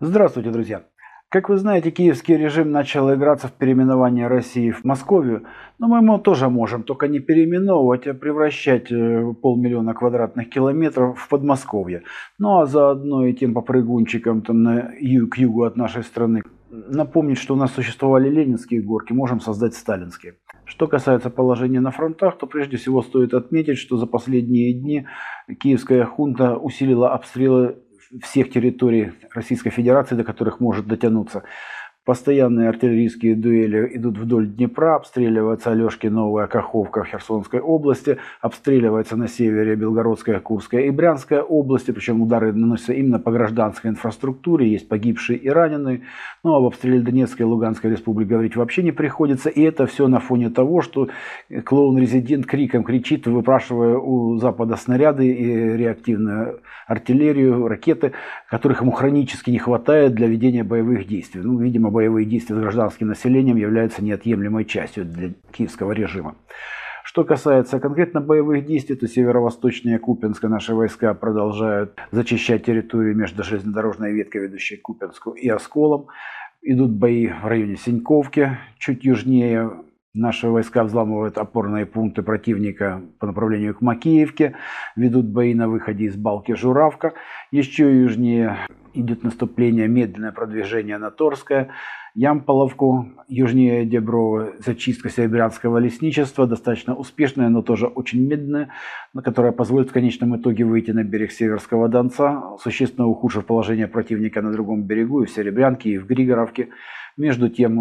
Здравствуйте, друзья! Как вы знаете, киевский режим начал играться в переименование России в Московию, но мы ему тоже можем, только не переименовывать, а превращать э, полмиллиона квадратных километров в Подмосковье. Ну а заодно и тем попрыгунчикам там на юг, к югу от нашей страны напомнить, что у нас существовали ленинские горки, можем создать сталинские. Что касается положения на фронтах, то прежде всего стоит отметить, что за последние дни киевская хунта усилила обстрелы всех территорий Российской Федерации, до которых может дотянуться. Постоянные артиллерийские дуэли идут вдоль Днепра, обстреливается Алешки Новая Каховка в Херсонской области, обстреливается на севере Белгородская, Курская и Брянская области, причем удары наносятся именно по гражданской инфраструктуре, есть погибшие и раненые. Ну, об обстреле Донецкой и Луганской республики говорить вообще не приходится, и это все на фоне того, что клоун-резидент криком кричит, выпрашивая у Запада снаряды и реактивную артиллерию, ракеты, которых ему хронически не хватает для ведения боевых действий. Ну, видимо, боевые действия с гражданским населением являются неотъемлемой частью для киевского режима. Что касается конкретно боевых действий, то северо-восточнее Купинска наши войска продолжают зачищать территорию между железнодорожной веткой, ведущей к Купинску и Осколом. Идут бои в районе Синьковки, чуть южнее Наши войска взламывают опорные пункты противника по направлению к Макеевке, ведут бои на выходе из Балки Журавка. Еще южнее идет наступление, медленное продвижение на Торское, Ямполовку, южнее Деброва, зачистка Серебрянского лесничества, достаточно успешная, но тоже очень медленная, которая позволит в конечном итоге выйти на берег Северского Донца, существенно ухудшив положение противника на другом берегу, и в Серебрянке, и в Григоровке. Между тем,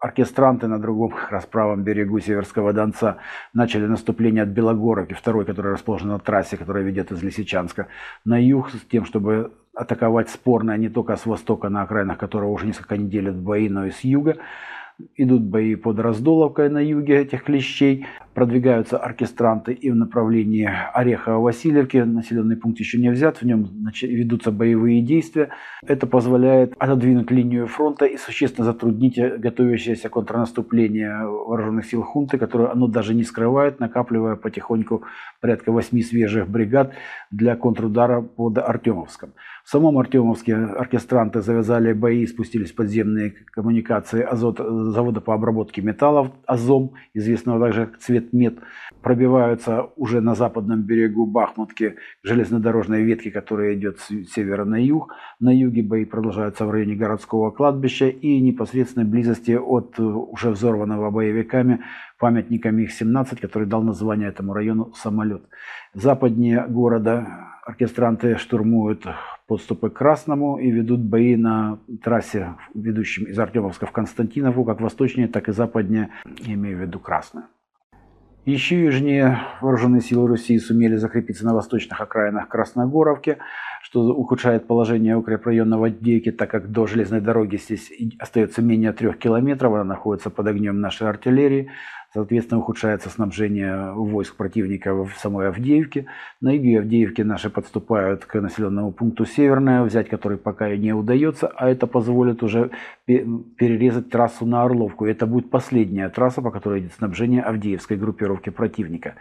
оркестранты на другом как раз правом берегу Северского Донца начали наступление от Белогоровки, второй, который расположен на трассе, которая ведет из Лисичанска, на юг, с тем, чтобы атаковать спорное не только с востока, на окраинах которого уже несколько недель идут бои, но и с юга. Идут бои под Раздоловкой на юге этих клещей. Продвигаются оркестранты и в направлении Орехово-Васильевки. Населенный пункт еще не взят, в нем ведутся боевые действия. Это позволяет отодвинуть линию фронта и существенно затруднить готовящееся контрнаступление вооруженных сил хунты, которое оно даже не скрывает, накапливая потихоньку порядка восьми свежих бригад для контрудара под Артемовском. В самом Артемовске оркестранты завязали бои, спустились подземные коммуникации азот, завода по обработке металлов АЗОМ, известного также как Цветмет, пробиваются уже на западном берегу Бахмутки железнодорожной ветки, которая идет с севера на юг. На юге бои продолжаются в районе городского кладбища и непосредственной близости от уже взорванного боевиками памятника МиГ-17, который дал название этому району «Самолет». Западнее города оркестранты штурмуют подступы к Красному и ведут бои на трассе, ведущем из Артемовска в Константинову, как восточнее, так и западнее, я имею в виду Красное. Еще южнее вооруженные силы России сумели закрепиться на восточных окраинах Красногоровки, что ухудшает положение укрепрайона в Авдеевке, так как до железной дороги здесь остается менее трех километров, она находится под огнем нашей артиллерии. Соответственно, ухудшается снабжение войск противника в самой Авдеевке. На юге Авдеевки наши подступают к населенному пункту Северное, взять который пока и не удается, а это позволит уже перерезать трассу на Орловку. Это будет последняя трасса, по которой идет снабжение Авдеевской группировки противника.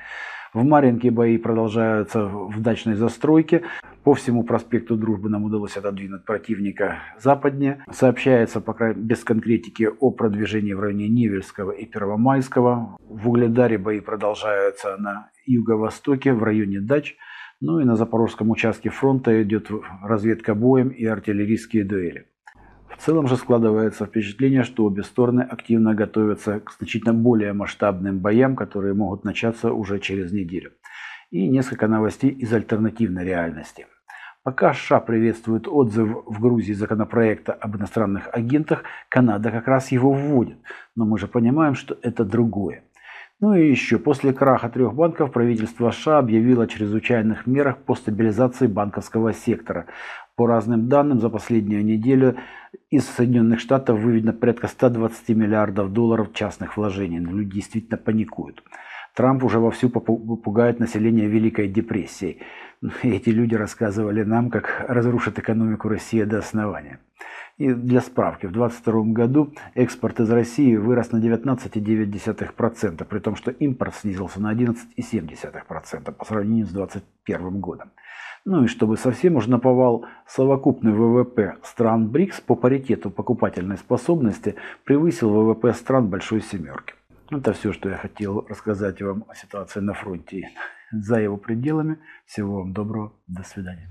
В Маринке бои продолжаются в дачной застройке. По всему проспекту Дружбы нам удалось отодвинуть противника западнее. Сообщается пока без конкретики о продвижении в районе Невельского и Первомайского. В Угледаре бои продолжаются на юго-востоке в районе дач. Ну и на запорожском участке фронта идет разведка боем и артиллерийские дуэли. В целом же складывается впечатление, что обе стороны активно готовятся к значительно более масштабным боям, которые могут начаться уже через неделю. И несколько новостей из альтернативной реальности. Пока США приветствует отзыв в Грузии законопроекта об иностранных агентах, Канада как раз его вводит. Но мы же понимаем, что это другое. Ну и еще, после краха трех банков правительство США объявило о чрезвычайных мерах по стабилизации банковского сектора. По разным данным, за последнюю неделю из Соединенных Штатов выведено порядка 120 миллиардов долларов частных вложений. Но люди действительно паникуют. Трамп уже вовсю пугает население Великой депрессией. Эти люди рассказывали нам, как разрушат экономику России до основания. И для справки, в 2022 году экспорт из России вырос на 19,9%, при том, что импорт снизился на 11,7% по сравнению с 2021 годом. Ну и чтобы совсем уж наповал, совокупный ВВП стран БРИКС по паритету покупательной способности превысил ВВП стран Большой Семерки. Это все, что я хотел рассказать вам о ситуации на фронте за его пределами. Всего вам доброго. До свидания.